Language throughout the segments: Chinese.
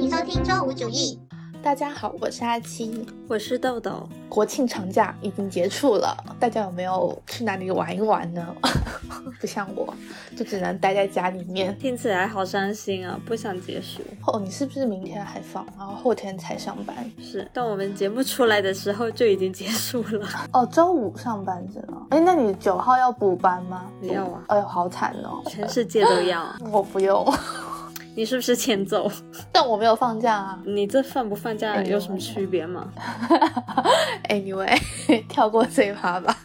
欢迎收听周五主义。大家好，我是阿七，我是豆豆。国庆长假已经结束了，大家有没有去哪里玩一玩呢？不像我，就只能待在家里面。听起来好伤心啊，不想结束。哦，你是不是明天还放，然后后天才上班？是，但我们节目出来的时候就已经结束了。哦，周五上班是吗？哎，那你九号要补班吗？要啊。哎呦，好惨哦，全世界都要。我不用。你是不是欠揍？但我没有放假啊！你这放不放假有什么区别吗？Anyway，跳过这一趴吧。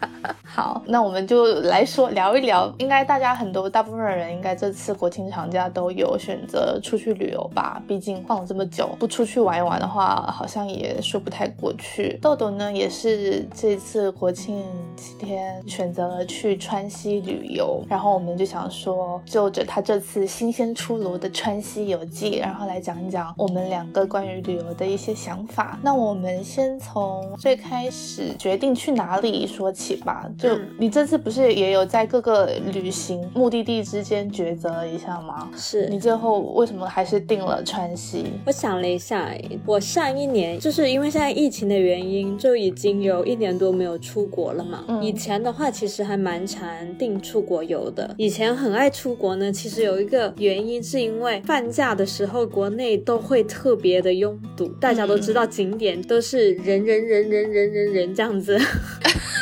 好，那我们就来说聊一聊。应该大家很多大部分人应该这次国庆长假都有选择出去旅游吧？毕竟放了这么久，不出去玩一玩的话，好像也说不太过去。豆豆呢，也是这次国庆七天选择了去川西旅游，然后我们就想说，就着他这次新鲜出炉的川西游记，然后来讲一讲我们两个关于旅游的一些想法。那我们先从最开始决定去哪里说起吧。就你这次不是也有在各个旅行目的地之间抉择一下吗？是你最后为什么还是定了川西？我想了一下，我上一年就是因为现在疫情的原因，就已经有一年多没有出国了嘛。以前的话其实还蛮常定出国游的。以前很爱出国呢，其实有一个原因是因为放假的时候国内都会特别的拥堵，大家都知道景点都是人人人人人人人这样子。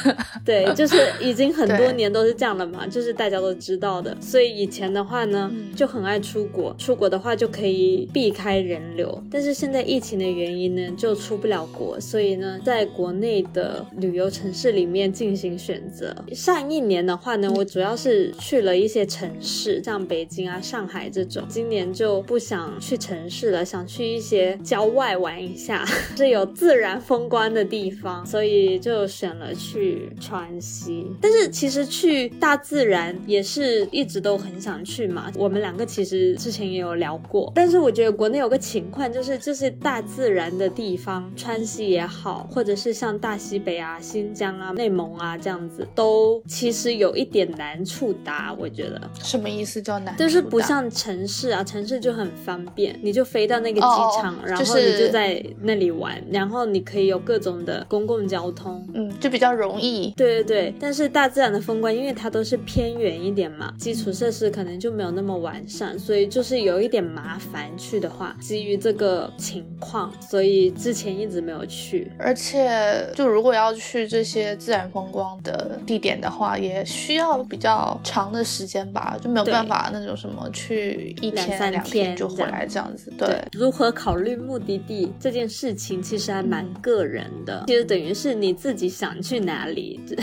对，就是已经很多年都是这样了嘛，就是大家都知道的。所以以前的话呢，就很爱出国，出国的话就可以避开人流。但是现在疫情的原因呢，就出不了国，所以呢，在国内的旅游城市里面进行选择。上一年的话呢，我主要是去了一些城市，像北京啊、上海这种。今年就不想去城市了，想去一些郊外玩一下，是有自然风光的地方，所以就选了去。川西，但是其实去大自然也是一直都很想去嘛。我们两个其实之前也有聊过，但是我觉得国内有个情况，就是这些大自然的地方，川西也好，或者是像大西北啊、新疆啊、内蒙啊这样子，都其实有一点难触达。我觉得什么意思叫难？就是不像城市啊，城市就很方便，你就飞到那个机场，然后你就在那里玩，然后你可以有各种的公共交通，嗯，就比较容易。对对对，但是大自然的风光，因为它都是偏远一点嘛，基础设施可能就没有那么完善，所以就是有一点麻烦。去的话，基于这个情况，所以之前一直没有去。而且，就如果要去这些自然风光的地点的话，也需要比较长的时间吧，就没有办法那种什么去一天两天就回来这样子。对，如何考虑目的地这件事情，其实还蛮个人的，其实等于是你自己想去哪里。例子。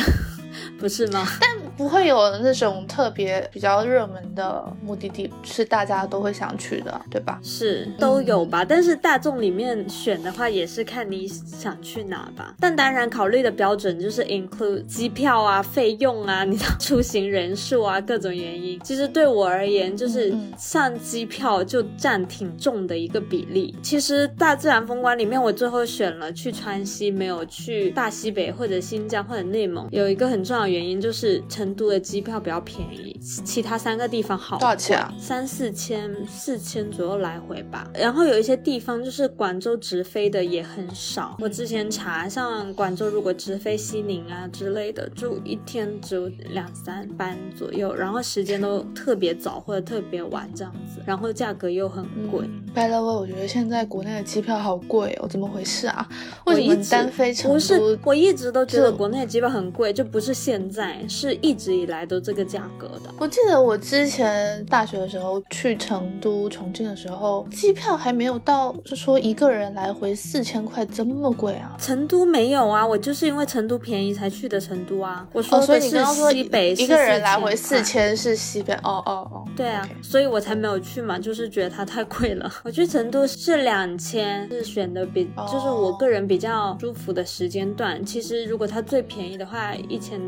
不是吗？但不会有那种特别比较热门的目的地，是大家都会想去的，对吧？是都有吧，但是大众里面选的话，也是看你想去哪吧。但当然考虑的标准就是 include 机票啊、费用啊、你的出行人数啊各种原因。其实对我而言，就是上机票就占挺重的一个比例。其实大自然风光里面，我最后选了去川西，没有去大西北或者新疆或者内蒙，有一个很重要的原因就是成。都的机票比较便宜，其他三个地方好多少钱啊？三四千，四千左右来回吧。然后有一些地方就是广州直飞的也很少。我之前查，像广州如果直飞西宁啊之类的，就一天只有两三班左右，然后时间都特别早或者特别晚这样子，然后价格又很贵。By the way，我觉得现在国内的机票好贵哦，怎么回事啊？为什么单飞成都？不是，我一直都觉得国内机票很贵，就不是现在，是一。直以来都这个价格的。我记得我之前大学的时候去成都、重庆的时候，机票还没有到，就说一个人来回四千块这么贵啊？成都没有啊，我就是因为成都便宜才去的成都啊。我说的是西北，一个人来回四千是西北。哦哦哦，对啊，所以我才没有去嘛，就是觉得它太贵了。我去成都是两千，是选的比，就是我个人比较舒服的时间段。其实如果它最便宜的话，一千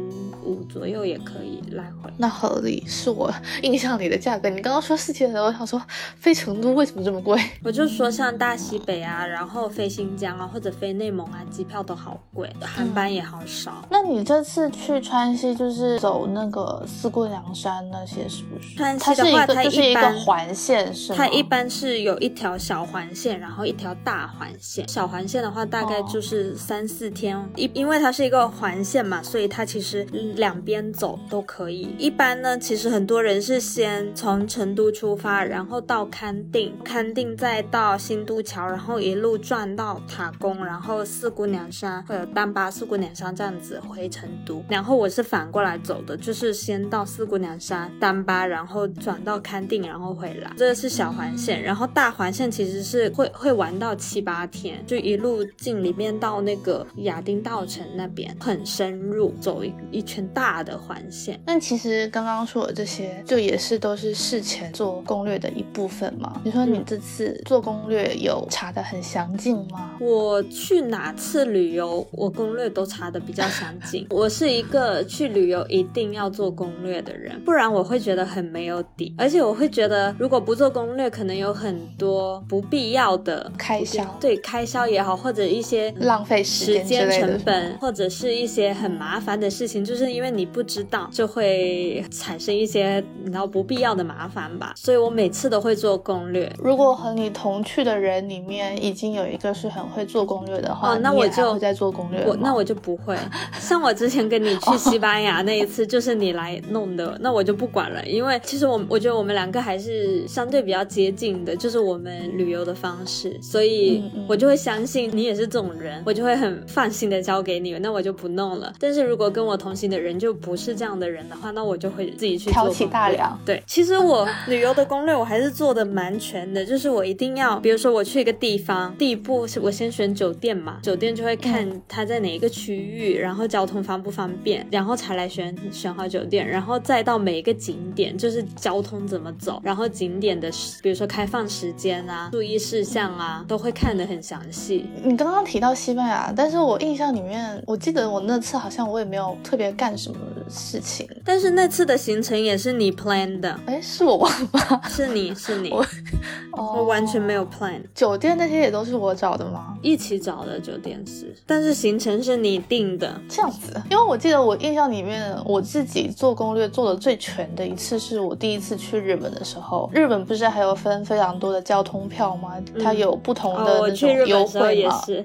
五左右也。可以来回。那合理，是我 印象里的价格。你刚刚说四千的时候，我想说飞成都为什么这么贵？我就说像大西北啊，然后飞新疆啊，或者飞内蒙啊，机票都好贵，航班也好少。那你这次去川西就是走那个四姑娘山那些是不是？川西的话，它是一个环线是吗？它一般是有一条小环线，然后一条大环线。小环线的话，大概哦就是三四天，因、因为它是一个环线嘛，所以它其实实两边走都可以。一般呢，其实很多人是先从成都出发，然后到康定，康定再到新都桥，然后一路转到塔公，然后四姑娘山或者丹巴四姑娘山这样子回成都。然后我是反过来走的，就是先到四姑娘山、丹巴，然后转到康定，然后回来。这个是小环线，然后大环线其实是会会玩到七八天，就一路进里面到那个亚丁稻城那边，很深入，走一一圈大的环线。但其实刚刚说的这些，就也是都是事前做攻略的一部分嘛。你说你嗯这次做攻略有查的很详尽吗？我去哪次旅游，我攻略都查的比较详尽。我是一个去旅游一定要做攻略的人，不然我会觉得很没有底，而且我会觉得如果不做攻略，可能有很多不必要的开销对开销也好，或者一些浪费时时间成本，或者是一些很麻烦的事情，就是因为你不知道，就会产生一些然后不必要的麻烦吧。所以我每次都会做攻略。如果和你同去的人里面已经有一个是很会做攻略的话，哦那我就还会在做攻略我那我就不会，像我之前跟你去西班牙那一次，就是你来弄的，那我就不管了，因为其实我我觉得我们两个还是相对比较接近的，就是我们旅游的方式，所以我就会相信你也是这种人，我就会很放心的交给你，那我就不弄了。但是如果跟我同行的人就不是这样的人的话，那我就会自己去挑起大梁。对，其实我旅游的攻略我还是做的蛮全的，就是我一定要，比如说我去一个地方，第一步是我先选酒店嘛，酒店就会看它在哪一个区域，然后交通方不方便，然后才来选选好酒店，然后再到每一个景点，就是交通怎么走，然后景点的，比如说开放时间啊、注意事项啊，都会看得很详细。你刚刚提到西班牙，但是我印象里面，我记得我那次好像我也没有特别干什么事情。但是那次的行程也是你 plan 的，哎，是我忘了吗？是你是你，我 我哦完全没有 plan。酒店那些也都是我找的吗？一起找的酒店是，但是行程是你定的。这样子，因为我记得我印象里面，我自己做攻略做的最全的一次是我第一次去日本的时候。日本不是还有分非常多的交通票吗？它有不同的那种优惠嘛。也是，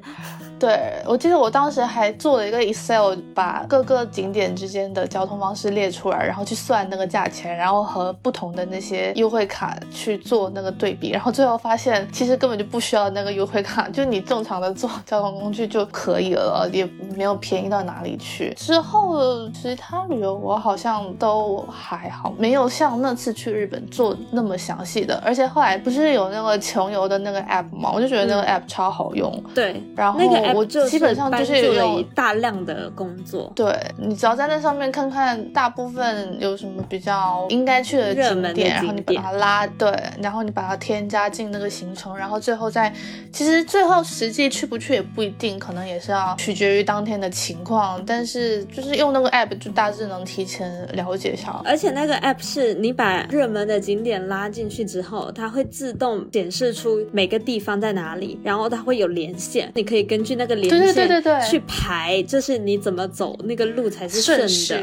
对，我记得我当时还做了一个 Excel，把各个景点之间的交通方式列出来，然后去算那个价钱，然后和不同的那些优惠卡去做那个对比，然后最后发现其实根本就不需要那个优惠卡，就你正常的坐交通工具就可以了，也没有便宜到哪里去。之后其他旅游我好像都还好，没有像那次去日本做那么详细的，而且后来不是有那个穷游的那个 app 吗，我就觉得那个 app 超好用。对，然后我就基本上就是帮助了用一大量的工作。对你只要在那上面看看，大部分有什么比较应该去的景点，然后你把它拉对，然后你把它添加进那个行程，然后最后再，其实最后实际去不去也不一定，可能也是要取决于当天的情况，但是就是用那个 app 就大致能提前了解一下。而且那个 app 是你把热门的景点拉进去之后，它会自动显示出每个地方在哪里，然后它会有连线，你可以根据那个连对线对对对对去排，就是你怎么走那个路才是顺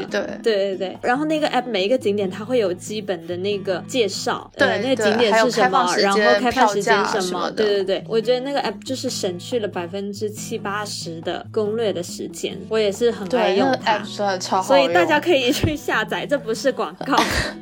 的。对对对对，然后那个 app 每一个景点它会有基本的那个介绍，呃，对那个景点是什么，然后开放时间什么，什么的对对对，我觉得那个 app 就是省去了百分之七八十的攻略的时间，我也是很爱用它。app 真的超好所。以大家可以去下载，这不是广告，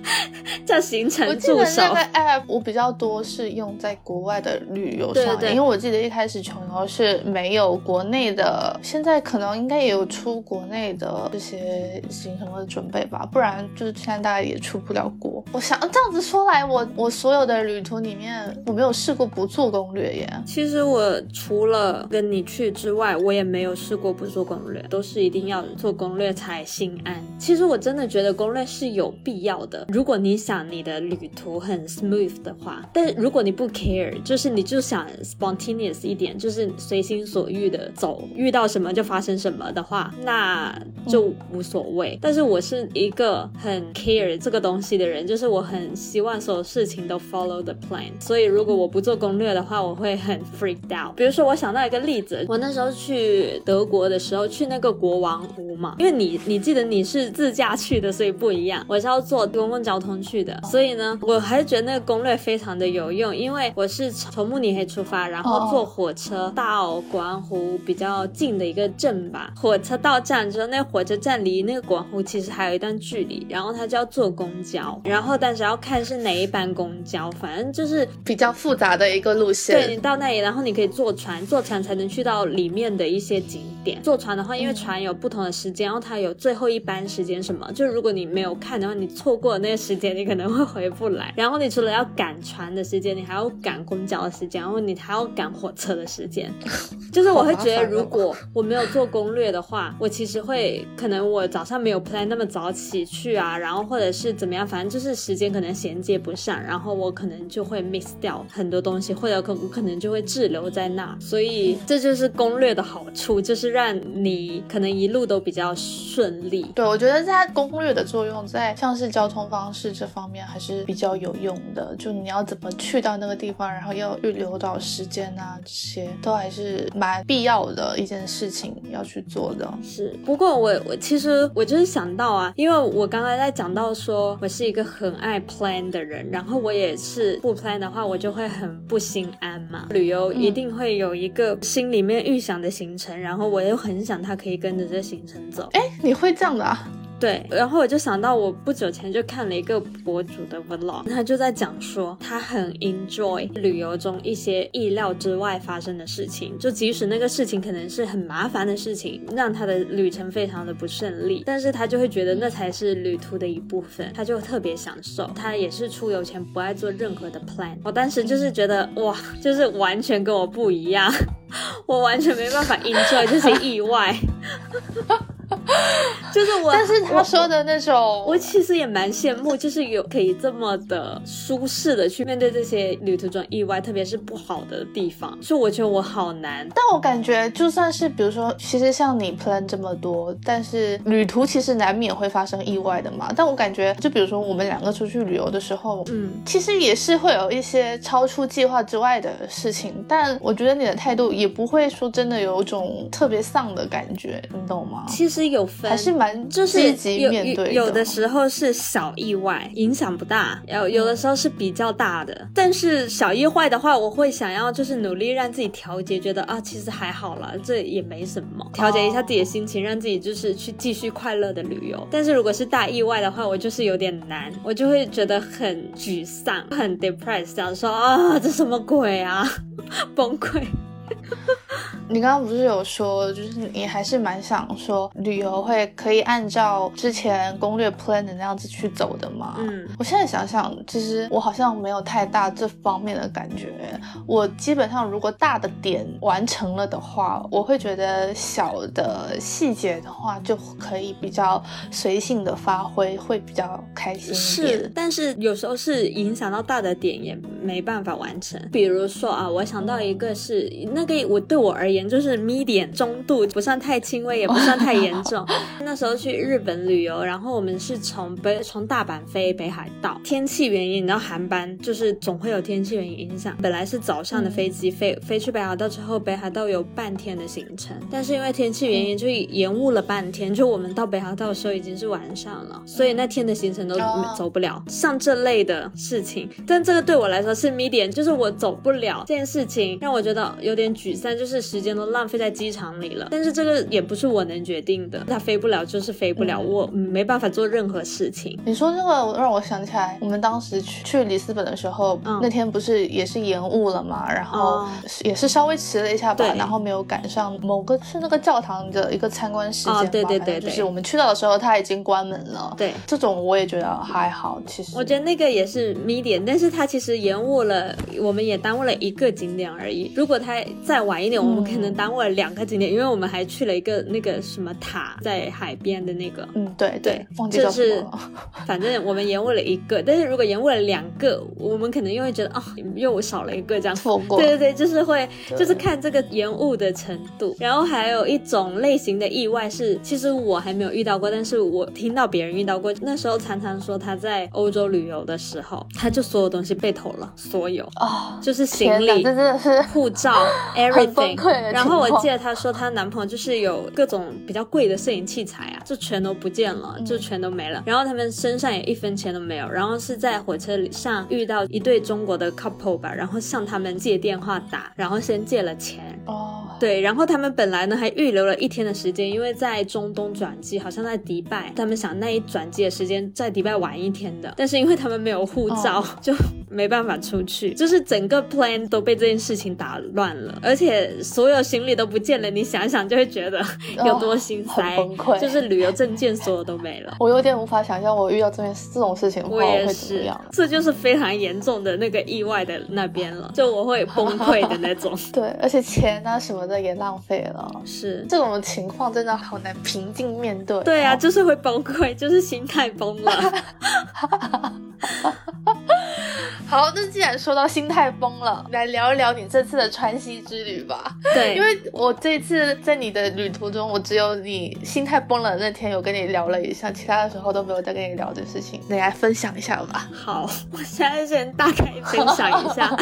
叫行我程记得助手那。个 app 我比较多是用在国外的旅游上，对对因为我记得一开始穷游是没有国内的，现在可能应该也有出国内的这些行程的准备吧，不然就是现在大家也出不了国。我想这样子说来，我我所有的旅途里面，我没有试过不做攻略耶。其实我除了跟你去之外，我也没有试过不做攻略，都是一定要做攻略才心安。其实我真的觉得攻略是有必要的，如果你想你的旅途很 smooth 的话，但如果你不 care，就是你就想 spontaneous 一点，就是随心所欲的走，遇到什么就发生什么的话，那就无所谓。但但是我是一个很 care 这个东西的人，就是我很希望所有事情都 follow the plan。所以如果我不做攻略的话，我会很 freaked out。比如说，我想到一个例子，我那时候去德国的时候，去那个国王湖嘛，因为你你记得你是自驾去的，所以不一样。我是要坐公共交通去的，所以呢，我还是觉得那个攻略非常的有用，因为我是从慕尼黑出发，然后坐火车到国王湖比较近的一个镇吧。火车到站之后，那火车站离那个国王湖其实还有一段距离，然后他就要坐公交，然后但是要看是哪一班公交，反正就是比较复杂的一个路线。对你到那里，然后你可以坐船，坐船才能去到里面的一些景点。坐船的话，因为船有不同的时间，然后它有最后一班时间什么，就如果你没有看的话，你错过那个时间，你可能会回不来。然后你除了要赶船的时间，你还要赶公交的时间，然后你还要赶火车的时间。就是我会觉得，如果我没有做攻略的话，我其实会可能我早上没有 plan 那么早起去啊，然后或者是怎么样，反正就是时间可能衔接不上，然后我可能就会 miss 掉很多东西，或者可我可能就会滞留在那。所以这就是攻略的好处，就是让你可能一路都比较顺利。对，我觉得在攻略的作用，在像是交通方式这方面还是比较有用的。就你要怎么去到那个地方，然后要预留到时间啊，这些都还是蛮必要的一件事情要去做的。是，不过我我其实我就是想到啊，因为我刚刚在讲到说我是一个很爱 plan 的人，然后我也是不 plan 的话，我就会很不心安嘛。旅游一定会有一个心里面预想的行程，然后我又很想他可以跟着这行程走。哎，你会这样的啊？对，然后我就想到，我不久前就看了一个博主的 vlog，他就在讲说，他很 enjoy 旅游中一些意料之外发生的事情，就即使那个事情可能是很麻烦的事情，让他的旅程非常的不顺利，但是他就会觉得那才是旅途的一部分，他就特别享受。他也是出游前不爱做任何的 plan，我当时就是觉得哇，就是完全跟我不一样，我完全没办法 enjoy 这些意外。就是我，但是他说的那种，我其实也蛮羡慕，就是有可以这么的舒适的去面对这些旅途中意外，特别是不好的地方。就我觉得我好难，但我感觉就算是比如说，其实像你 plan 这么多，但是旅途其实难免会发生意外的嘛。但我感觉，就比如说我们两个出去旅游的时候，嗯，其实也是会有一些超出计划之外的事情。但我觉得你的态度也不会说真的有一种特别丧的感觉，你懂吗？其实有分，还是蛮就是有有有的时候是小意外，影响不大；有有的时候是比较大的。但是小意外的话，我会想要就是努力让自己调节，觉得啊，其实还好了，这也没什么，调节一下自己的心情，让自己就是去继续快乐的旅游。但是如果是大意外的话，我就是有点难，我就会觉得很沮丧，很 depressed，想说啊，这什么鬼啊，崩溃。你刚刚不是有说，就是你还是蛮想说旅游会可以按照之前攻略 plan 的那样子去走的吗？嗯，我现在想想，其实我好像没有太大这方面的感觉。我基本上如果大的点完成了的话，我会觉得小的细节的话就可以比较随性的发挥，会比较开心一点。是，但是有时候是影响到大的点也没办法完成。比如说啊，我想到一个是那个我对我而言。就是 medium 中度，不算太轻微，也不算太严重。那时候去日本旅游，然后我们是从北从大阪飞北海道，天气原因，你知道航班就是总会有天气原因影响。本来是早上的飞机飞飞去北海道之后，北海道有半天的行程，但是因为天气原因就延误了半天。就我们到北海道的时候已经是晚上了，所以那天的行程都走不了。像这类的事情，但这个对我来说是 medium，就是我走不了这件事情，让我觉得有点沮丧，就是时间。都浪费在机场里了，但是这个也不是我能决定的，它飞不了就是飞不了，我没办法做任何事情。你说这个让我想起来，我们当时去去里斯本的时候，那天不是也是延误了嘛，然后也是稍微迟了一下吧，然后没有赶上某个是那个教堂的一个参观时间吧，对对对，就是我们去到的时候它已经关门了。对，这种我也觉得还好，其实我觉得那个也是 medium，但是它其实延误了，我们也耽误了一个景点而已。如果它再晚一点，我们可以。可能耽误了两个景点，因为我们还去了一个那个什么塔，在海边的那个。嗯，对对，就是 反正我们延误了一个，但是如果延误了两个，我们可能又会觉得哦，又少了一个这样。错过。对对对，就是会，就是看这个延误的程度。然后还有一种类型的意外是，其实我还没有遇到过，但是我听到别人遇到过。那时候常常说他在欧洲旅游的时候，他就所有东西被偷了，所有哦，就是行李、真的是护照、everything。然后我记得她说她男朋友就是有各种比较贵的摄影器材啊，就全都不见了，就全都没了。然后他们身上也一分钱都没有。然后是在火车上遇到一对中国的 couple 吧，然后向他们借电话打，然后先借了钱。哦，对，然后他们本来呢还预留了一天的时间，因为在中东转机，好像在迪拜，他们想那一转机的时间在迪拜玩一天的，但是因为他们没有护照，就没办法出去，就是整个 plan 都被这件事情打乱了，而且所有行李都不见了，你想想就会觉得有多心塞，崩溃，就是旅游证件所有都没了。我有点无法想象，我遇到这件这种事情的话，我会怎么样？这就是非常严重的那个意外的那边了，就我会崩溃的那种。对，而且钱啊什么的也浪费了。是这种情况真的好难平静面对。对啊，就是会崩溃，就是心态崩了。好，那既然说到心态崩了，来聊一聊你这次的川西之旅吧。对，因为我这次在你的旅途中，我只有你心态崩了那天有跟你聊了一下，其他的时候都没有再跟你聊这事情。你来分享一下吧。好，我现在先大概分享一下，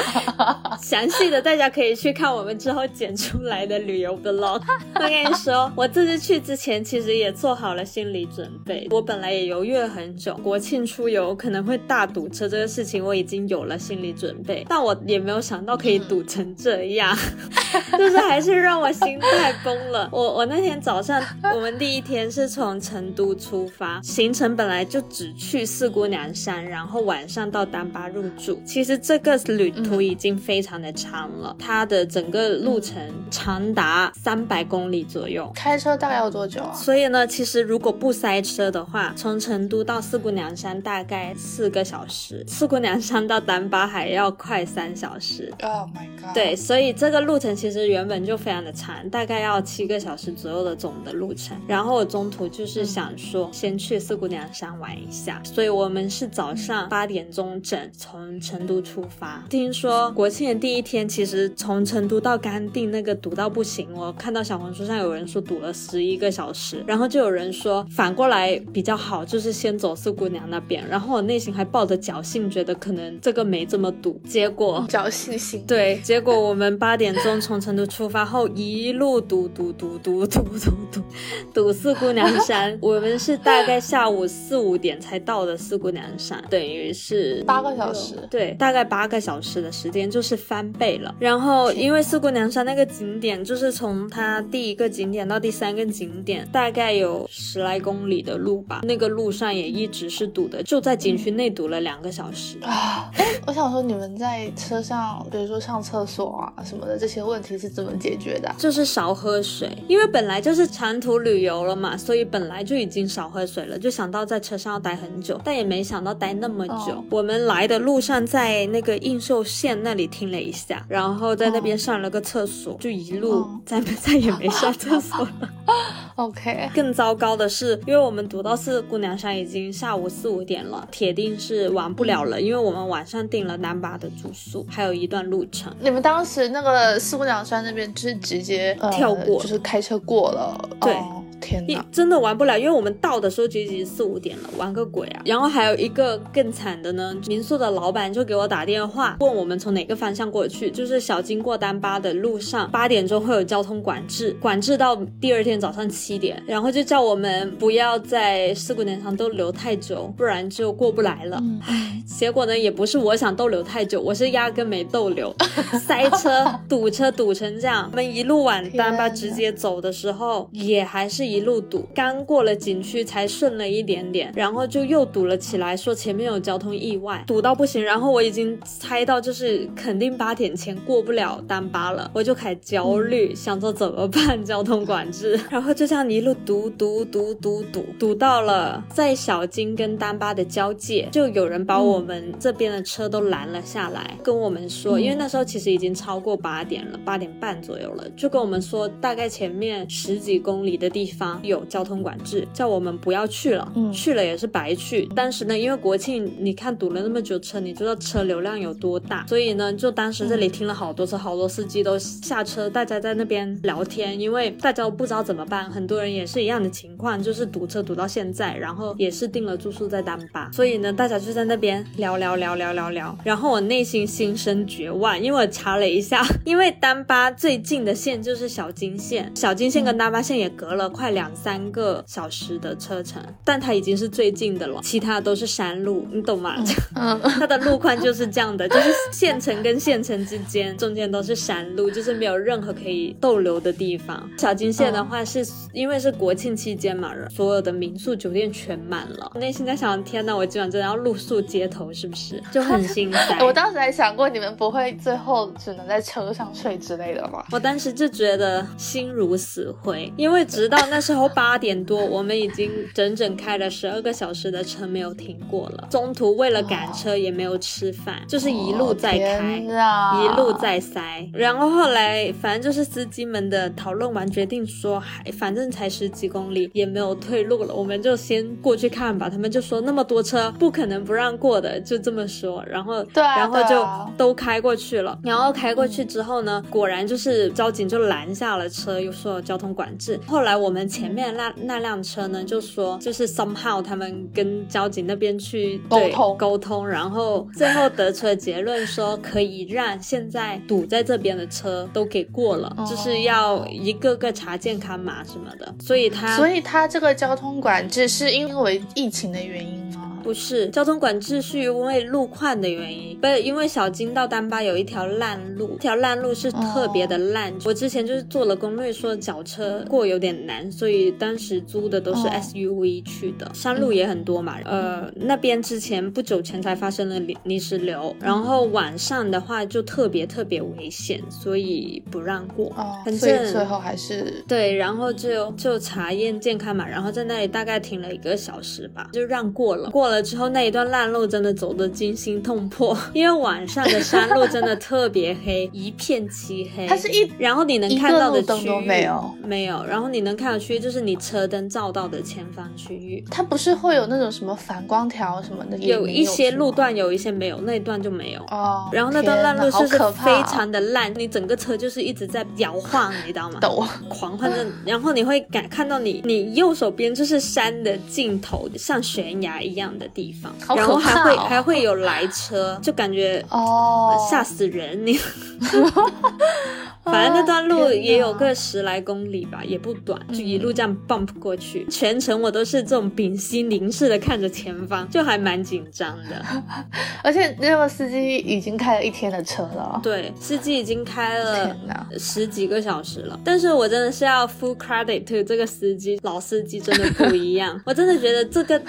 详细的大家可以去看我们之后剪出来的旅游 vlog。我跟你说，我这次去之前其实也做好了心理准备，我本来也犹豫了很久，国庆出游可能会大堵车这个事情我已经有。有了心理准备，但我也没有想到可以堵成这样，就是还是让我心态崩了。我我那天早上，我们第一天是从成都出发，行程本来就只去四姑娘山，然后晚上到丹巴入住。其实这个旅途已经非常的长了，它的整个路程长达三百公里左右，开车大概要多久啊？所以呢，其实如果不塞车的话，从成都到四姑娘山大概四个小时，四姑娘山到。丹巴还要快三小时，Oh my god！对，所以这个路程其实原本就非常的长，大概要七个小时左右的总的路程。然后我中途就是想说，先去四姑娘山玩一下，所以我们是早上八点钟整从成都出发。听说国庆的第一天，其实从成都到甘定那个堵到不行，我看到小红书上有人说堵了十一个小时，然后就有人说反过来比较好，就是先走四姑娘那边。然后我内心还抱着侥幸，觉得可能这个。没这么堵，结果侥幸心对，结果我们八点钟从成都出发后，一路堵堵堵堵堵堵堵 堵四姑娘山，我们是大概下午四五点才到的四姑娘山，等于是八个小时，对，大概八个小时的时间就是翻倍了。然后因为四姑娘山那个景点，就是从它第一个景点到第三个景点，大概有十来公里的路吧，那个路上也一直是堵的，就在景区内堵了两个小时啊。我想说，你们在车上，比如说上厕所啊什么的，这些问题是怎么解决的？就是少喝水，因为本来就是长途旅游了嘛，所以本来就已经少喝水了，就想到在车上要待很久，但也没想到待那么久。我们来的路上在那个映寿县那里停了一下，然后在那边上了个厕所，就一路再 再也没上厕所了。OK，更糟糕的是，因为我们读到四姑娘山已经下午四五点了，铁定是玩不了了，因为我们晚上订了南巴的住宿，还有一段路程。你们当时那个四姑娘山那边就是直接跳过，就是开车过了。对。天呐，真的玩不了，因为我们到的时候就已经四五点了，玩个鬼啊！然后还有一个更惨的呢，民宿的老板就给我打电话，问我们从哪个方向过去，就是小经过丹巴的路上，八点钟会有交通管制，管制到第二天早上七点，然后就叫我们不要在四姑娘山都留太久，不然就过不来了。唉，结果呢，也不是我想逗留太久，我是压根没逗留，塞车堵车堵成这样，我们一路往丹巴直接走的时候，也还是。一路堵，刚过了景区才顺了一点点，然后就又堵了起来，说前面有交通意外，堵到不行。然后我已经猜到就是肯定八点前过不了丹巴了，我就开始焦虑，想着怎么办交通管制。然后就这样一路堵堵堵堵堵堵到了在小金跟丹巴的交界，就有人把我们这边的车都拦了下来，跟我们说，因为那时候其实已经超过八点了，八点半左右了，就跟我们说大概前面十几公里的地方有交通管制，叫我们不要去了，去了也是白去。当时呢，因为国庆，你看堵了那么久车，你知道车流量有多大，所以呢，就当时这里停了好多车，好多司机都下车，大家在那边聊天，因为大家都不知道怎么办，很多人也是一样的情况，就是堵车堵到现在，然后也是订了住宿在丹巴，所以呢，大家就在那边聊聊聊聊聊聊聊，然后我内心心生绝望，因为我查了一下，因为丹巴最近的线就是小金线，小金线跟丹巴线也隔了快两三个小时的车程，但它已经是最近的了，其他都是山路，你懂吗？嗯，它的路况就是这样的，就是县城跟县城之间中间都是山路，就是没有任何可以逗留的地方。小金线的话，是因为是国庆期间嘛，所有的民宿酒店全满了。内心在想，天呐，我今晚真的要露宿街头，是不是？就 很心塞。我当时还想过，你们不会最后只能在车上睡之类的吗？我当时就觉得心如死灰，因为直到那时候八点多，我们已经整整开了十二个小时的车没有停过了，中途为了赶车也没有吃饭，就是一路在开，一路在塞。然后后来反正就是司机们的讨论完，决定说还反正才十几公里，也没有退路了，我们就先过去看吧。他们就说那么多车不可能不让过的，就这么说。然后对，然后就都开过去了。然后开过去之后呢，果然就是交警就拦下了车，又说交通管制。后来我们前面那那辆车呢，就说就是 somehow 他们跟交警那边去沟通沟通，然后最后得出了结论说可以让现在堵在这边的车都给过了，就是要一个个查健康码什么的。所以他所以他这个交通管制是因为疫情的原因吗？不是交通管制是因为路况的原因，不是因为小金到丹巴有一条烂路，这条烂路是特别的烂。我之前就是做了攻略，说脚车过有点难，所以当时租的都是 SUV 去的。山路也很多嘛，呃，那边之前不久前才发生了泥泥石流，然后晚上的话就特别特别危险，所以不让过。哦，反正最后还是对，然后就就查验健康码，然后在那里大概停了一个小时吧，就让过了，过。了之后那一段烂路真的走得惊心动魄，因为晚上的山路真的特别黑，一片漆黑。它是一，然后你能看到的区域没有没有，然后你能看到区域就是你车灯照到的前方区域。它不是会有那种什么反光条什么的？有一些路段有一些没有，那一段就没有哦。然后那段烂路是非常的烂，你整个车就是一直在摇晃，你知道吗？抖，狂晃的。然后你会感看到你你右手边就是山的尽头，像悬崖一样。的地方，然后还会还会有来车，就感觉哦。吓死人。你。反正那段路也有个十来公里吧，也不短，就一路这样 bump 过去，全程我都是这种屏息凝视的看着前方，就还蛮紧张的。而且那个司机已经开了一天的车了，对，司机已经开了十几个小时了。但是我真的是要 full credit to 这个司机，老司机真的不一样。我真的觉得这个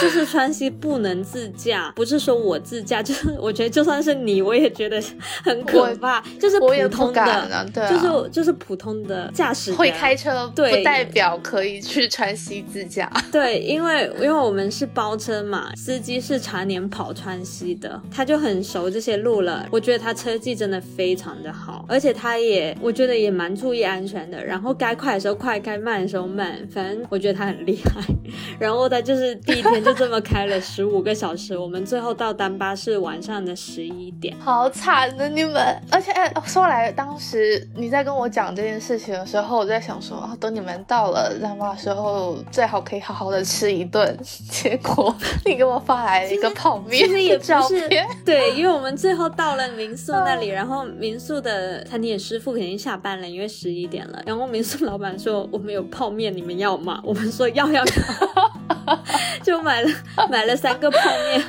就是川西不能自驾，不是说我自驾，就是我觉得就算是你，我也觉得很可怕，就是普通的。就是就是普通的驾驶会开车，对，不代表可以去川西自驾。对，因为因为我们是包车嘛，司机是常年跑川西的，他就很熟这些路了。我觉得他车技真的非常的好，而且他也我觉得也蛮注意安全的。然后该快的时候快，该慢的时候慢，反正我觉得他很厉害。然后他就是第一天就这么开了十五个小时，我们最后到丹巴是晚上的十一点，好惨的你们。而且哎，说来当时。你在跟我讲这件事情的时候，我在想说，等你们到了丹巴时候，最好可以好好的吃一顿。结果你给我发来了一个泡面，其实也不是对，因为我们最后到了民宿那里，然后民宿的餐厅师傅肯定下班了，因为十一点了。然后民宿老板说我们有泡面，你们要吗？我们说要要要，就买了买了三个泡面。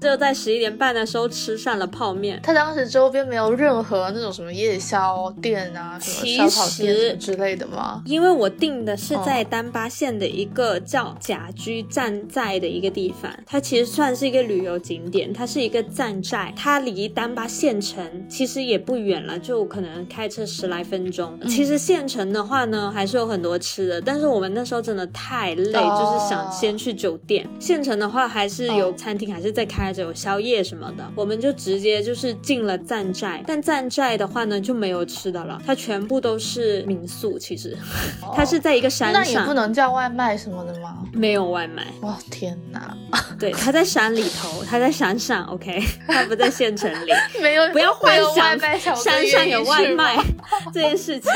就在十一点半的时候吃上了泡面。他当时周边没有任何那种什么夜宵店啊，什么烧烤店之类的吗？因为我订的是在丹巴县的一个叫甲居站寨的一个地方，它其实算是一个旅游景点，它是一个站寨，它离丹巴县城其实也不远了，就可能开车十来分钟。其实县城的话呢，还是有很多吃的，但是我们那时候真的太累，就是想先去酒店。县城的话还是有餐厅，还是在开着，有宵夜什么的，我们就直接就是进了站寨。但站寨的话呢，就没有吃的了，它全部都是民宿。其实，它是在一个山上，那也不能叫外卖什么的吗？没有外卖。哇天哪！对，它在山里头，它在山上。OK，它不在县城里。没有，不要幻想山上有外卖 这件事情。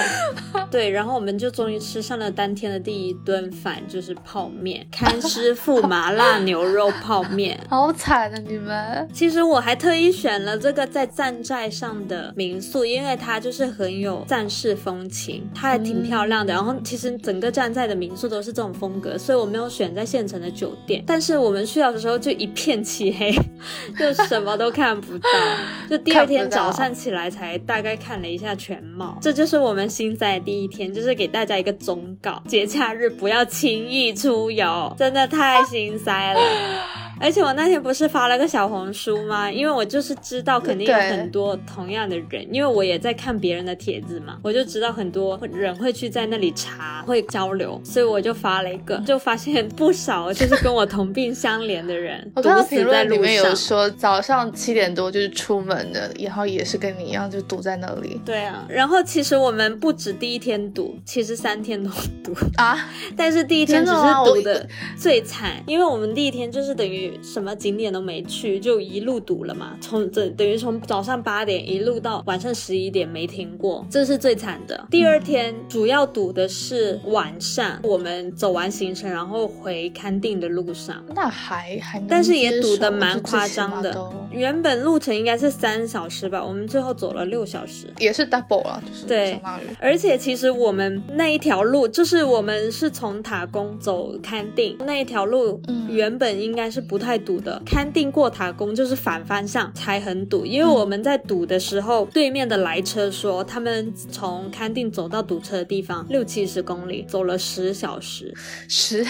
对，然后我们就终于吃上了当天的第一顿饭，就是泡面，康师傅麻辣牛肉泡面。好惨啊，你们！其实我还特意选了这个在站寨上的民宿，因为它就是很有战士风情，它还挺漂亮的。然后其实整个站寨的民宿都是这种风格，所以我没有选在县城的酒店。但是我们去到的时候就一片漆黑，就什么都看不到。就第二天早上起来才大概看了一下全貌。这就是我们新在第一天，就是给大家一个忠告：节假日不要轻易出游，真的太心塞了。而且我那天不是发了个小红书吗？因为我就是知道肯定有很多同样的人，因为我也在看别人的帖子嘛，我就知道很多人会去在那里查，会交流，所以我就发了一个，就发现不少就是跟我同病相怜的人。我看到评论里面有说早上七点多就是出门的，然后也是跟你一样就堵在那里。对啊，然后其实我们不止第一天堵，其实三天都堵 啊，但是第一天只是堵的最惨，因为我们第一天就是等于。什么景点都没去，就一路堵了嘛。从等等于从早上八点一路到晚上十一点没停过，这是最惨的。第二天主要堵的是晚上，我们走完行程然后回康定的路上，那还还，但是也堵得蛮夸张的。原本路程应该是三小时吧，我们最后走了六小时，也是 double 了，就是对。而且其实我们那一条路，就是我们是从塔公走康定那一条路，原本应该是不。太堵的，勘定过塔宫就是反方向才很堵，因为我们在堵的时候，对面的来车说他们从勘定走到堵车的地方六七十公里，走了十小时，十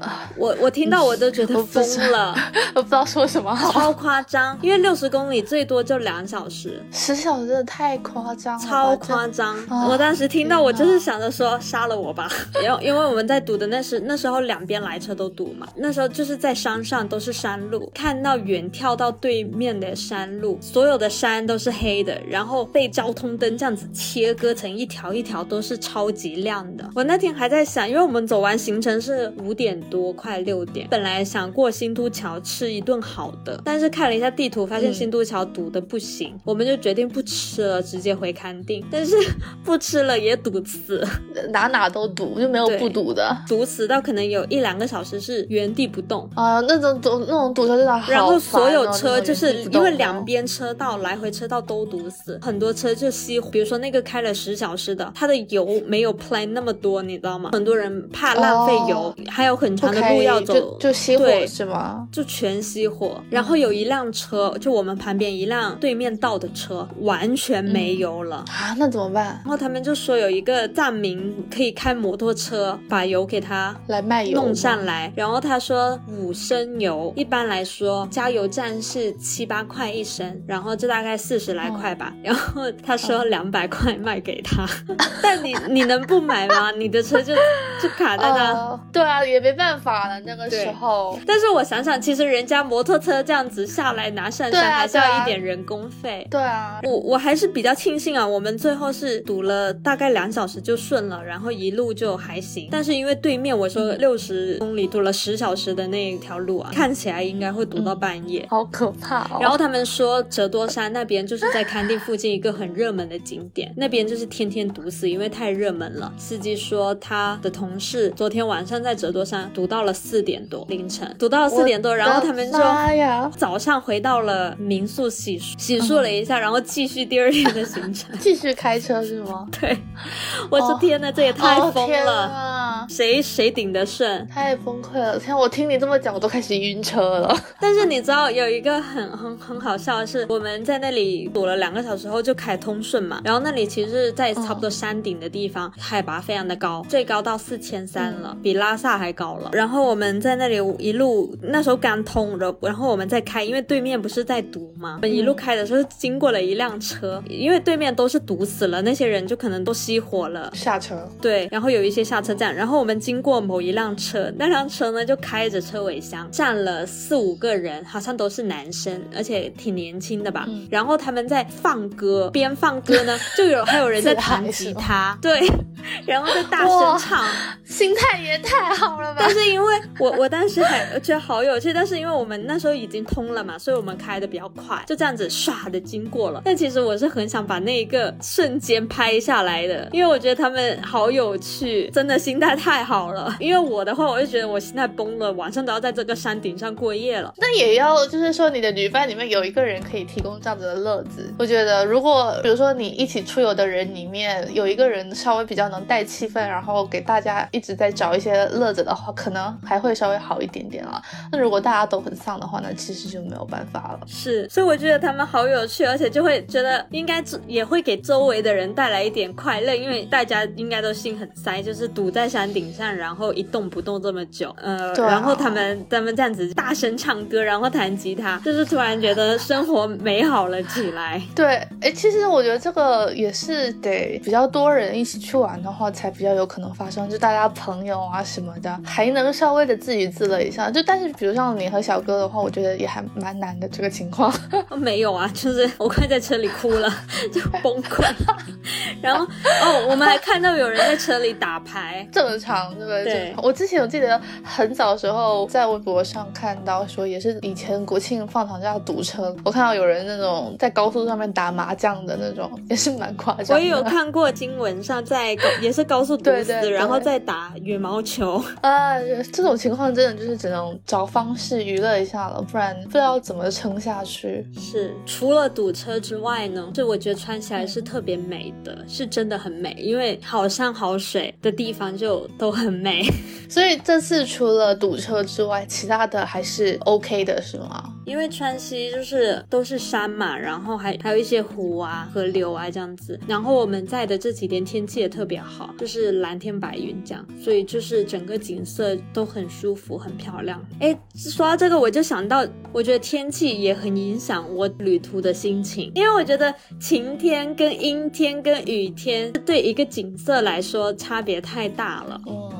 啊，我我听到我都觉得疯了，我不知道说什么好，超夸张，因为六十公里最多就两小时，十小时真的太夸张，超夸张，我当时听到我就是想着说杀了我吧，因为因为我们在堵的那时那时候两边来车都堵嘛，那时候就是在山上。都是山路，看到远眺到对面的山路，所有的山都是黑的，然后被交通灯这样子切割成一条一条，都是超级亮的。我那天还在想，因为我们走完行程是五点多，快六点，本来想过新都桥吃一顿好的，但是看了一下地图，发现新都桥堵的不行，我们就决定不吃了，直接回康定。但是不吃了也堵死，哪哪都堵，就没有不堵的，堵死到可能有一两个小时是原地不动啊，那种。堵那种堵车真的好然后所有车就是因为两边车道来回车道都堵死，很多车就熄火。比如说那个开了十小时的，它的油没有 plan 那么多，你知道吗？很多人怕浪费油，还有很长的路要走，就熄火是吗？就全熄火。然后有一辆车，就我们旁边一辆对面道的车完全没油了啊，那怎么办？然后他们就说有一个藏民可以开摩托车把油给他来卖油弄上来，然后他说五升油。一般来说，加油站是七八块一升，然后这大概四十来块吧。然后他说两百块卖给他，但你你能不买吗？你的车就 就卡在那。对啊，也没办法了那个时候。但是我想想，其实人家摩托车这样子下来拿上山，还是要一点人工费。对啊，我我还是比较庆幸啊，我们最后是堵了大概两小时就顺了，然后一路就还行。但是因为对面我说六十公里堵了十小时的那一条路啊。看起来应该会堵到半夜，好可怕哦。然后他们说折多山那边就是在 康定附近一个很热门的景点，那边就是天天堵死，因为太热门了。司机说他的同事昨天晚上在折多山堵到了四点多凌晨，堵到了四点多，然后他们就早上回到了民宿洗洗漱了一下，然后继续第二天的行程，继续开车是吗？对，我的天呐，这也太疯了，谁谁顶得顺？太崩溃了！天，我听你这么讲，我都开始晕车了。但是你知道有一个很很很好笑的是，我们在那里堵了两个小时后就开通顺嘛，然后那里其实是在差不多山顶的地方，海拔非常的高，最高到四千三了，比拉萨还高了。然后我们在那里一路那时候刚通的，然后我们在开，因为对面不是在堵嘛，我们一路开的时候经过了一辆车，因为对面都是堵死了，那些人就可能都熄火了下车。对，然后有一些下车站，然后我们经过某一辆车，那辆车呢就开着车尾箱，站了四五个人，好像都是男生，而且挺年轻的吧。然后他们在放歌，边放歌呢，就有还有人在弹吉他，对，然后在大声唱，心态也太好了吧。但是因为我我当时还觉得好有趣，但是因为我们那时候已经通了嘛，所以我们开的比较快，就这样子唰的经过了。但其实我是很想把那一个瞬间拍下来的，因为我觉得他们好有趣，真的心态太好了。因为我的话，我就觉得我心态崩了，晚上都要在这个山顶上过夜了。那也要就是说，你的旅伴里面有一个人可以提供这样子的乐子。我觉得，如果比如说你一起出游的人里面有一个人稍微比较能带气氛，然后给大家一直在找一些乐子的话，可能还会稍微好一点点了。那如果大家都很丧的话，那其实就没有办法了。是，所以我觉得他们好有趣，而且就会觉得应该也会给周围的人带来一点快乐，因为大家应该都心很塞，就是堵在山顶上，然后一动不动这么久，呃，然后他们他们这样子大声唱歌，然后弹吉他，就是突然觉得生活美好了起来。对，哎，其实我觉得这个呃也是得比较多人一起去玩的话，才比较有可能发生，就大家朋友啊什么的，还能稍微的自娱自乐一下。就但是比如像你和小哥的话，我觉得也还蛮难的这个情况。没有啊，就是我快在车里哭了，就崩溃了。然后哦，我们还看到有人在车里打牌，正常对不对？对。我之前我记得很早时候在微博上看到说，也是以前国庆放长假堵车，我看到有人那种在高速上面打麻将的那种，也是蛮夸张。我也有看过新闻上在 也是高速堵死，然后再打羽毛球。啊，这种情况真的就是只能找方式娱乐一下了，不然不知道怎么撑下去。是，除了堵车之外呢，就我觉得穿起来是特别美的，是真的很美，因为好山好水的地方就都很美。所以这次除了堵车之外，其他的还是 OK 的，是吗？因为川西就是都是山嘛，然后还还有一些湖啊、河流爱这样子。然后我们在的这几天天气也特别好，就是蓝天白云这样，所以就是整个景色都很舒服、很漂亮。哎，说到这个，我就想到，我觉得天气也很影响我旅途的心情，因为我觉得晴天跟阴天跟雨天对一个景色来说差别太大了。嗯。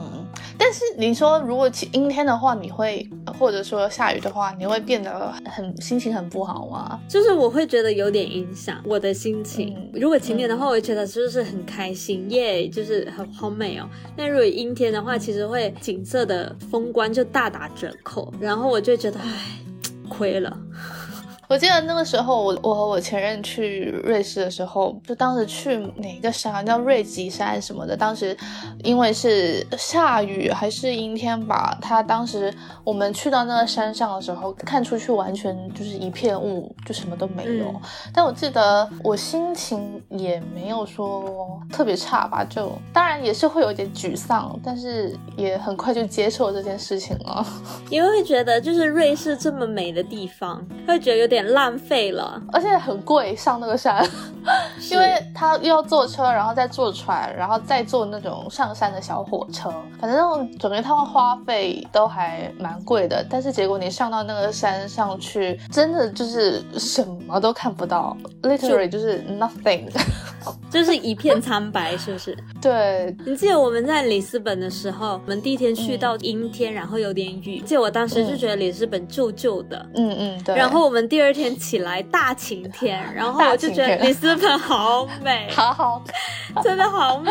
但是你说，如果阴天的话，你会或者说下雨的话，你会变得很心情很不好吗？就是我会觉得有点影响我的心情。如果晴天的话，我会觉得就是很开心，耶，就是很好美哦。那如果阴天的话，其实会景色的风光就大打折扣，然后我就觉得唉，亏了。我记得那个时候，我我和我前任去瑞士的时候，就当时去哪个山叫瑞吉山什么的。当时因为是下雨还是阴天吧，他当时我们去到那个山上的时候，看出去完全就是一片雾，就什么都没有。但我记得我心情也没有说特别差吧，就当然也是会有点沮丧，但是也很快就接受这件事情了，因为会觉得就是瑞士这么美的地方，会觉得有点。点浪费了，而且很贵，上那个山，因为他又要坐车，然后再坐船，然后再坐那种上山的小火车，反正那种整个一趟花费都还蛮贵的。但是结果你上到那个山上去，真的就是什么都看不到，literally 就是 nothing。就是一片苍白，是不是？对，你记得我们在里斯本的时候，我们第一天去到阴天，然后有点雨。记得我当时就觉得里斯本旧旧的，嗯嗯，对。然后我们第二天起来大晴天，然后我就觉得里斯本好美，好好，真的好美。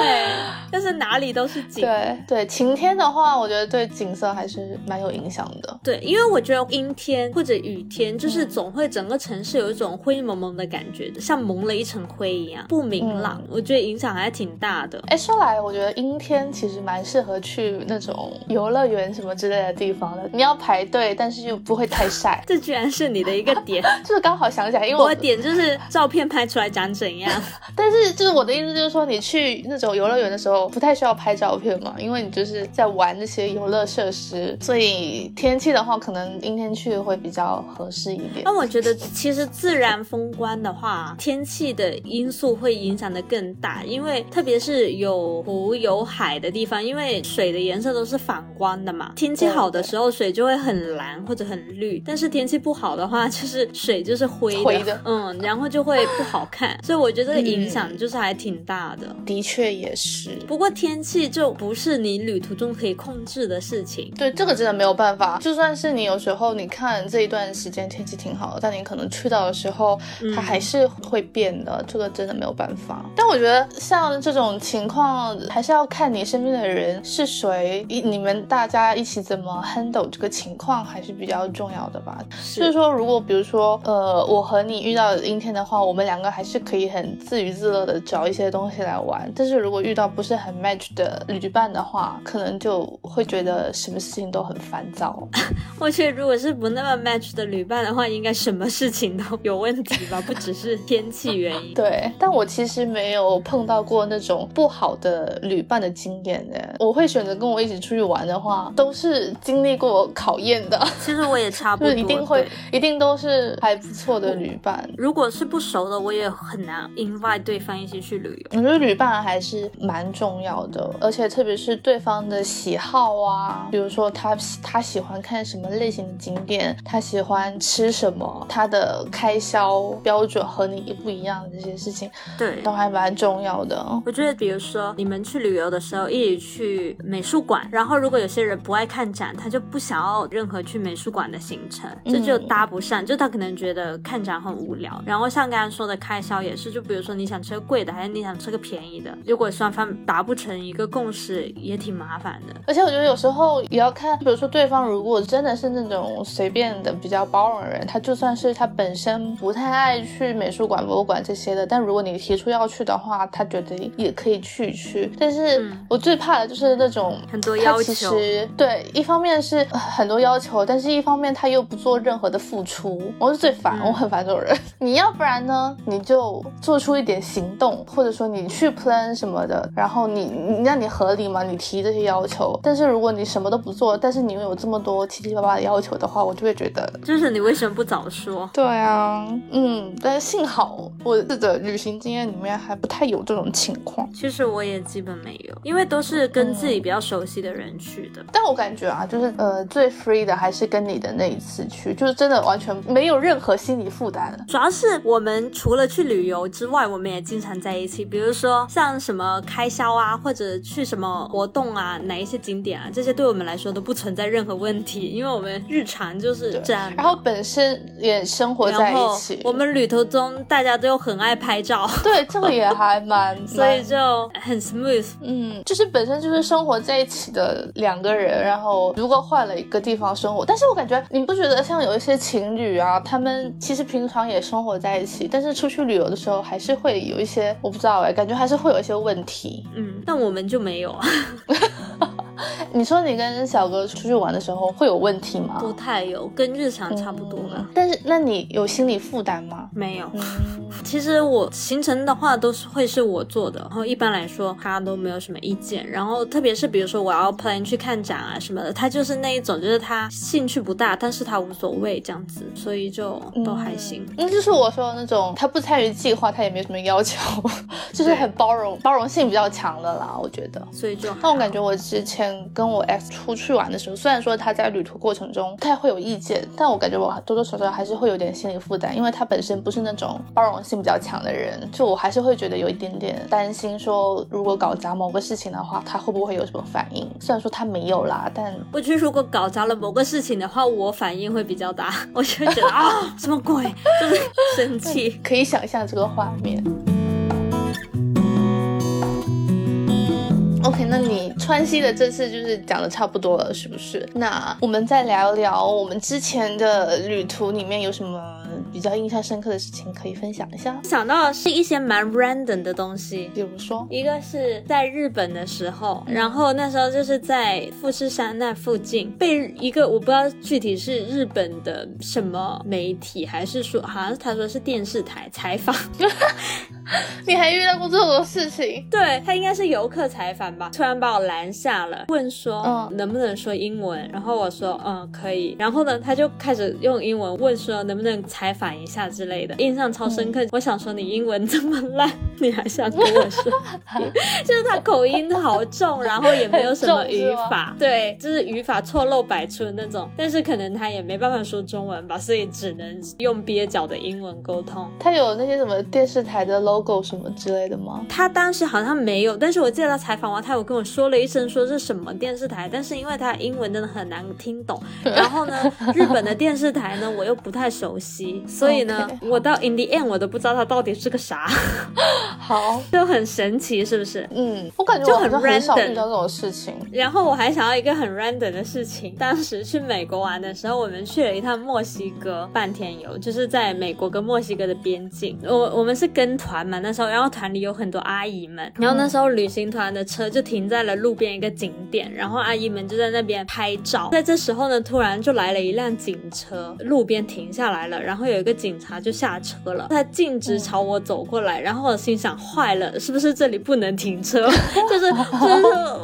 但是哪里都是景。对对，晴天的话，我觉得对景色还是蛮有影响的。对，因为我觉得阴天或者雨天，就是总会整个城市有一种灰蒙蒙的感觉的，像蒙了一层灰一样，不明朗。我觉得影响还挺大的。哎，说来，我觉得阴天其实蛮适合去那种游乐园什么之类的地方的。你要排队，但是又不会太晒。这居然是你的一个点，就是刚好想起来，因为我的点就是照片拍出来长怎样。但是就是我的意思就是说，你去那种游乐园的时候，不太需要拍照片嘛，因为你就是在玩那些游乐设施。所以天气的话，可能阴天去会比较合适一点。那我觉得其实自然风光的话，天气的因素会影响的更大，因为特别是有湖有海的地方，因为水的颜色都是反光的嘛。天气好的时候，水就会很蓝或者很绿，但是天气不好的话，就是水就是灰的，嗯，然后就会不好看。所以我觉得影响就是还挺大的。的确也是，不过天气就不是你旅途中可以控制的事情。对，这个真的没有办法。就算是你有时候你看这一段时间天气挺好的，但你可能去到的时候，它还是会变的。这个真的没有办法。但我觉得像这种情况，还是要看你身边的人是谁，一你们大家一起怎么 handle 这个情况，还是比较重要的吧。就是说，如果比如说，呃，我和你遇到阴天的话，我们两个还是可以很自娱自乐的找一些东西来玩。但是如果遇到不是很 match 的旅伴的话，可能就会觉得什么事情都很烦躁。我觉得如果是不那么 match 的旅伴的话，应该什么事情都有问题吧，不只是天气原因。对，但我其实没有碰到过那种不好的旅伴的经验的。我会选择跟我一起出去玩的话，都是经历过考验的。其实我也差不多，一定会，一定都是还不错的旅伴。如果是不熟的，我也很难 invite 对方一起去旅游。我觉得旅伴还是蛮重要的，而且特别是对方的喜好啊，比如说他他喜欢看什么类型的景点，他喜欢吃什么，他的开销标准和你不一样的这些事情，对，都还蛮重要的。我觉得，比如说你们去旅游的时候一起去美术馆，然后如果有些人不爱看展，他就不想要任何去美术馆的行程，这就搭不上，就他可能觉得看展很无聊。然后像刚刚说的开销也是，就比如说你想吃个贵的，还是你想吃个便宜的，如果双方达不成一个共识，也挺麻烦的。而且我觉得有时候也要看，比如说对方如果真的是那种随便的、比较包容的人，他就算是他本身不太爱去美术馆、博物馆这些的，但如果你提出要去的话，他觉得也可以去去。但是我最怕的就是那种很多要求，对，一方面是很多要求，但是一方面他又不做任何的付出，我是最烦，我很烦这种人。你要不然呢，你就做出一点行动，或者说你去 plan 什么的，然后你你让你合理嘛，你提这些要求。但是如果你什么都不做，但是你又有这么多七七八八的要求的话，我就会觉得，就是你为什么不早说？对啊，嗯，但是幸好我的旅行经验里面还不太有这种情况。其实我也基本没有，因为都是跟自己比较熟悉的人去的。但我感觉啊，就是呃，最 free 的还是跟你的那一次去，就是真的完全没有任何心理负担。主要是我们除了去旅游之外，我们也经常在一起，比如说像什么开销啊，或者去什么活动啊，哪一些景点啊，这些对我们来说都不存在任何问题，因为我们日常就是这样。然后本身也生活在一起，我们旅途中大家都很爱拍照，对，这个也还蛮，所以就很 smooth。嗯，就是本身就是生活在一起的两个人，然后如果换了一个地方生活，但是我感觉你不觉得像有一些情侣啊，他们其实平常也生活在一起，但是出去旅游的时候还是会有一些，我不知道哎，感觉还是会有一些问题。嗯，但我们就没有啊。你说你跟小哥出去玩的时候会有问题吗？不太有，跟日常差不多了。但是那你有心理负担吗？没有。其实我行程的话都是会是我做的，然后一般来说他都没有什么意见。然后特别是比如说我要 plan 去看展啊什么的，他就是那一种，就是他兴趣不大，但是他无所谓这样子，所以就都还行。那就是我说的那种，他不参与计划，他也没什么要求，就是很包容，包容性比较强的啦，我觉得。所以就，但我感觉我之前跟我 X 出去玩的时候，虽然说他在旅途过程中不太会有意见，但我感觉我多多少少还是会有点心理负担，因为他本身不是那种包容性比较强的人，就我还是会觉得有一点点担心，说如果搞砸某个事情的话，他会不会有什么反应？虽然说他没有啦，但我觉得如果搞砸了某个事情的话，我反应会比较大，我就会觉得啊，什么鬼，就是生气，可以想象这个画面。OK，那你川西的这次就是讲的差不多了，是不是？那我们再聊聊我们之前的旅途里面有什么比较印象深刻的事情可以分享一下？想到是一些蛮 random 的东西，比如说一个是在日本的时候，然后那时候就是在富士山那附近被一个我不知道具体是日本的什么媒体，还是说好像他说是电视台采访。你还遇到过这种事情？对他应该是游客采访吧，突然把我拦下了，问说，嗯，能不能说英文？然后我说，嗯，可以。然后呢，他就开始用英文问说，能不能采访一下之类的，印象超深刻。我想说，你英文这么烂，你还想跟我说？就是他口音好重，然后也没有什么语法，对，就是语法错漏百出的那种。但是可能他也没办法说中文吧，所以只能用蹩脚的英文沟通。他有那些什么电视台的 logo 什么之类的吗？他当时好像没有，但是我记得他采访完，他有跟我说了一声，说是什么电视台，但是因为他英文真的很难听懂，然后呢，日本的电视台呢我又不太熟悉，所以呢，我到 in the end 我都不知道他到底是个啥。好，就很神奇，是不是？嗯，我感觉就很 random 遇到这种事情。然后我还想要一个很 random 的事情，当时去美国玩的时候，我们去了一趟墨西哥半天游，就是在美国跟墨西哥的边境。我我们是跟团嘛，那时候，然后团里有很多阿姨们，然后那时候旅行团的车就停在了路边一个景点，然后阿姨们就在那边拍照。在这时候呢，突然就来了一辆警车，路边停下来了，然后有一个警察就下车了，他径直朝我走过来，然后我心想，坏了，是不是这里不能停车？就是 就是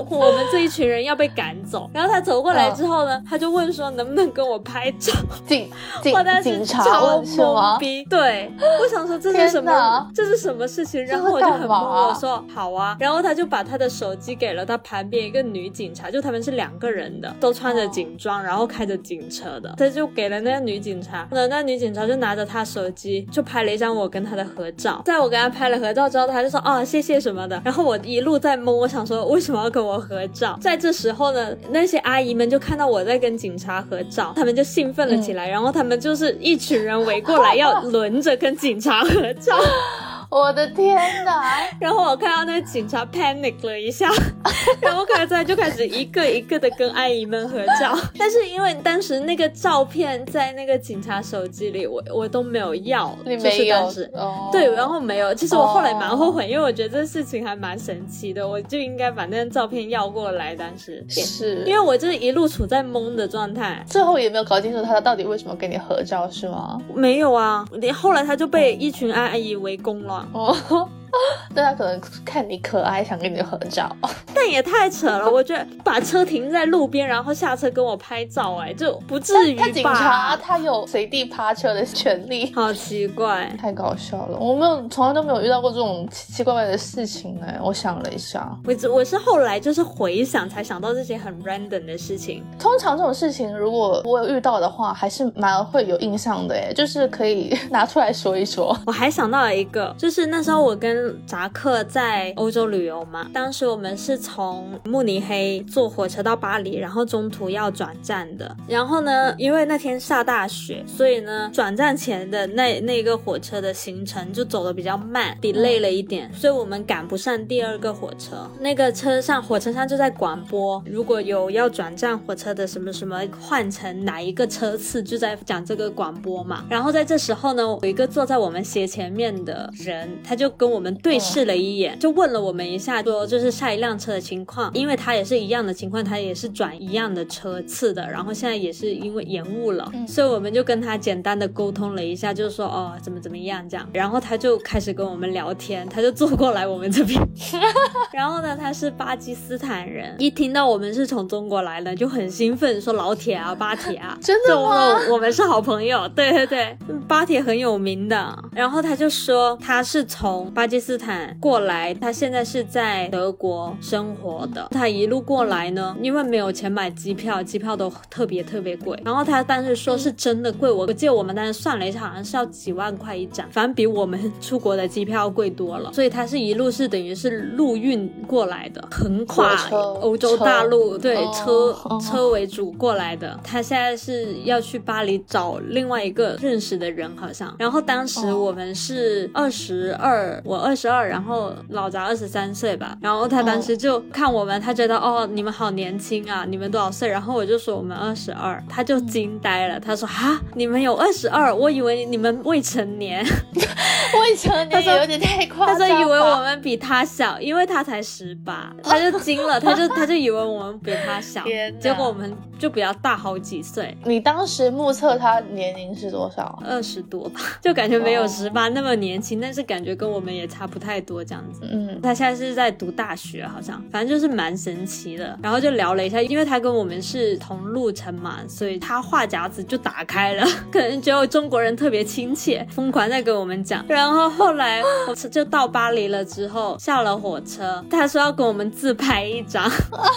我们这一群人要被赶走。然后他走过来之后呢，他就问说能不能跟我拍照？警警警察问是吗？对，我想说这是什么？这是什么事情？然后我就很懵，我说好啊。然后他就把他的手机给了他旁边一个女警察，就他们是两个人的，都穿着警装，然后开着警车的。他就给了那个女警察，那那女警察就拿着他手机，就拍了一张我跟他的合照。在我跟他拍了合照之后，他就说啊谢谢什么的。然后我一路在懵，我想说为什么要跟我合照？在这时候呢，那些阿姨们就看到我在跟警察合照，他们就兴奋了起来，然后他们就是一群人围过来要轮着跟警察合照。我的天哪！然后我看到那个警察 panic 了一下，然后开始就开始一个一个的跟阿姨们合照。但是因为当时那个照片在那个警察手机里，我我都没有要，你没有？对，然后没有。其实我后来蛮后悔，因为我觉得这事情还蛮神奇的，我就应该把那张照片要过来。当时是因为我就是一路处在懵的状态，最后也没有搞清楚他到底为什么跟你合照，是吗？没有啊，你后来他就被一群阿姨围攻了。哦。但他可能看你可爱，想跟你合照，但也太扯了。我觉得把车停在路边，然后下车跟我拍照，哎，就不至于吧？他警察他有随地趴车的权利，好奇怪，太搞笑了。我没有，从来都没有遇到过这种奇奇怪怪的事情哎。我想了一下，我我是后来就是回想才想到这些很 random 的事情。通常这种事情，如果我有遇到的话，还是蛮会有印象的哎，就是可以拿出来说一说。我还想到了一个，就是那时候我跟扎克在欧洲旅游嘛，当时我们是从慕尼黑坐火车到巴黎，然后中途要转站的。然后呢，因为那天下大雪，所以呢，转站前的那那个火车的行程就走的比较慢，比累了一点，所以我们赶不上第二个火车。那个车上，火车上就在广播，如果有要转站火车的什么什么换乘哪一个车次，就在讲这个广播嘛。然后在这时候呢，有一个坐在我们斜前面的人，他就跟我们对。视了一眼，就问了我们一下，说就是下一辆车的情况，因为他也是一样的情况，他也是转一样的车次的，然后现在也是因为延误了，所以我们就跟他简单的沟通了一下，就是说哦怎么怎么样这样，然后他就开始跟我们聊天，他就坐过来我们这边，然后呢他是巴基斯坦人，一听到我们是从中国来的就很兴奋，说老铁啊巴铁啊，真的吗？我们是好朋友，对对对，巴铁很有名的，然后他就说他是从巴基斯坦。过来，他现在是在德国生活的。他一路过来呢，因为没有钱买机票，机票都特别特别贵。然后他当时说是真的贵，我我记得我们当时算了一下，好像是要几万块一张，反正比我们出国的机票贵多了。所以他是一路是等于是陆运过来的，横跨欧洲大陆，对车车为主过来的。他现在是要去巴黎找另外一个认识的人，好像。然后当时我们是二十二，我二十二。然后老杂二十三岁吧，然后他当时就看我们，他觉得哦，你们好年轻啊，你们多少岁？然后我就说我们二十二，他就惊呆了，他说哈，你们有二十二？我以为你们未成年，未成年有点太夸张。他说以为我们比他小，因为他才十八，他就惊了，他就他就以为我们比他小，结果我们就比较大好几岁。你当时目测他年龄是多少？二十多吧，就感觉没有十八那么年轻，但是感觉跟我们也差不太多这样子。嗯，他现在是在读大学，好像，反正就是蛮神奇的。然后就聊了一下，因为他跟我们是同路程嘛，所以他话匣子就打开了，可能觉得中国人特别亲切，疯狂在跟我们讲。然后后来我就到巴黎了之后，下了火车，他说要跟我们自拍一张，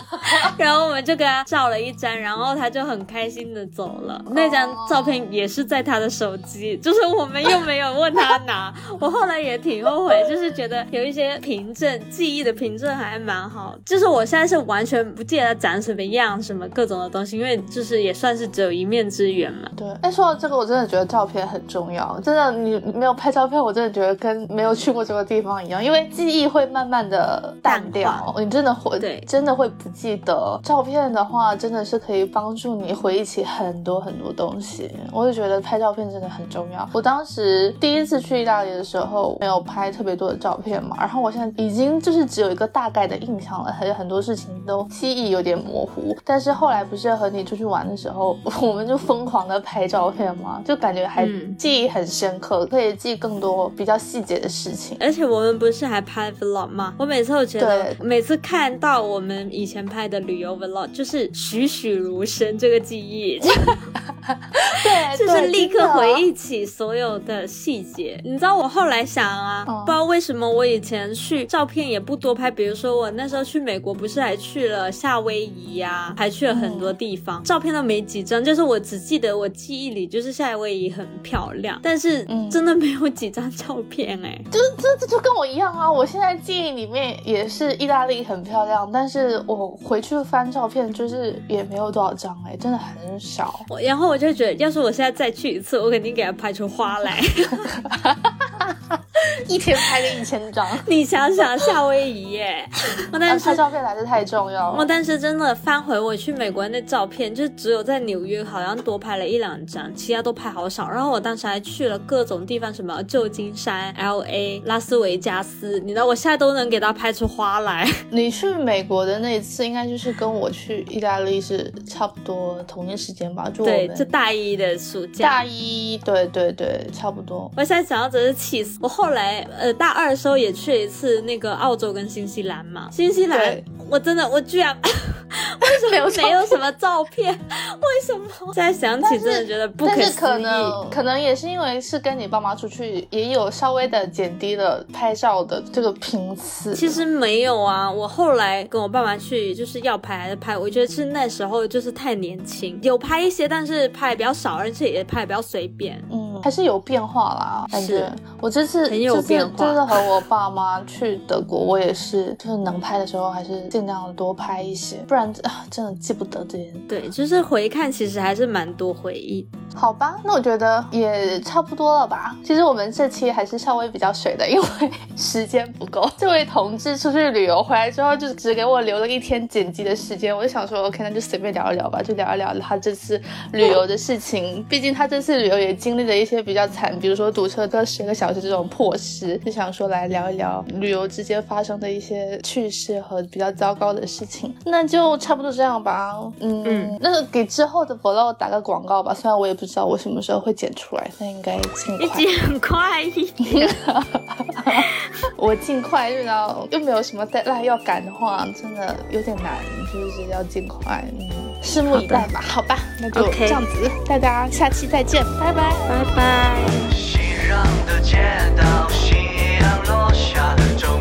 然后我们就给他照了一张，然后他就很开心的走了。那张照片也是在他的手机，就是我们又没有问他拿。我后来也挺后悔，就是觉得有一些凭证、记忆的凭证还蛮好。就是我现在是完全不记得长什么样，什么各种的东西，因为就是也算是只有一面之缘嘛。对，哎，说到这个，我真的觉得照片很重要。真的，你没有拍照片，我真的觉得跟没有去过这个地方一样，因为记忆会慢慢的淡掉，你真的会，对，真的会不记得。照片的话，真的是可以帮助你回忆起很多很多东西。我就觉得拍照片真的很重要。我当时第一次去意大利的时候，没有拍特别多的照片嘛，然后我现在已经就是只有一个大概的印象了，还有很多事情都记忆有点模糊。但是后来不是和你出去玩的时候，我们就疯狂的拍照片嘛，就感觉还记忆很深刻，可以记更多比较细节的事情。而且我们不是还拍 vlog 吗？我每次都觉得，每次看到我们以前拍的旅游 vlog，就是栩栩如生这个记忆。对，就是立刻回忆起所有的细节。你知道我后来想啊，不知道为什么我以前去照片也不多拍。比如说我那时候去美国，不是还去了夏威夷呀，还去了很多地方，照片都没几张。就是我只记得我记忆里就是夏威夷很漂亮，但是真的没有几张照片哎。就是这这就跟我一样啊，我现在记忆里面也是意大利很漂亮，但是我回去翻照片就是也没有多少张哎，真的很少。然后我就觉得，要是我现在再去一次，我肯定给他拍出花来。一天拍个一千张，你想想夏威夷耶！我但是拍照片还是太重要了。我但是真的翻回我去美国那照片，就只有在纽约好像多拍了一两张，其他都拍好少。然后我当时还去了各种地方，什么旧金山、L A、拉斯维加斯，你知道我现在都能给他拍出花来。你去美国的那一次，应该就是跟我去意大利是差不多同一时间吧？就对，就大一的暑假。大一，对对对，差不多。我现在想到真是气死。我后来呃大二的时候也去了一次那个澳洲跟新西兰嘛，新西兰我真的我居然 为什么没有什么照片？为什么？现在想起真的觉得不可思议。可能可能也是因为是跟你爸妈出去，也有稍微的减低了拍照的这个频次。其实没有啊，我后来跟我爸妈去就是要拍还是拍，我觉得是那时候就是太年轻，有拍一些，但是拍比较少，而且也拍比较随便。嗯，还是有变化啦，感觉我这次很有变化。就是和我爸妈去德国，我也是，就是能拍的时候还是尽量多拍一些，不然啊真的记不得这些。对，就是回看其实还是蛮多回忆。好吧，那我觉得也差不多了吧。其实我们这期还是稍微比较水的，因为时间不够。这位同志出去旅游回来之后，就只给我留了一天剪辑的时间。我就想说，OK，那就随便聊一聊吧，就聊一聊他这次旅游的事情。毕竟他这次旅游也经历了一些比较惨，比如说堵车个十个小时这种破事。就想说来聊一聊旅游之间发生的一些趣事和比较糟糕的事情。那就差不多这样吧。嗯，那个给之后的 vlog 打个广告吧。虽然我也不。知道我什么时候会剪出来，但应该尽快。尽快一点。我尽快，遇到又没有什么 deadline 要赶的话，真的有点难，就是要尽快。嗯，拭目以待吧。好吧那就这样子大家下期再见拜拜。拜拜。熙攘的街道夕阳落下的周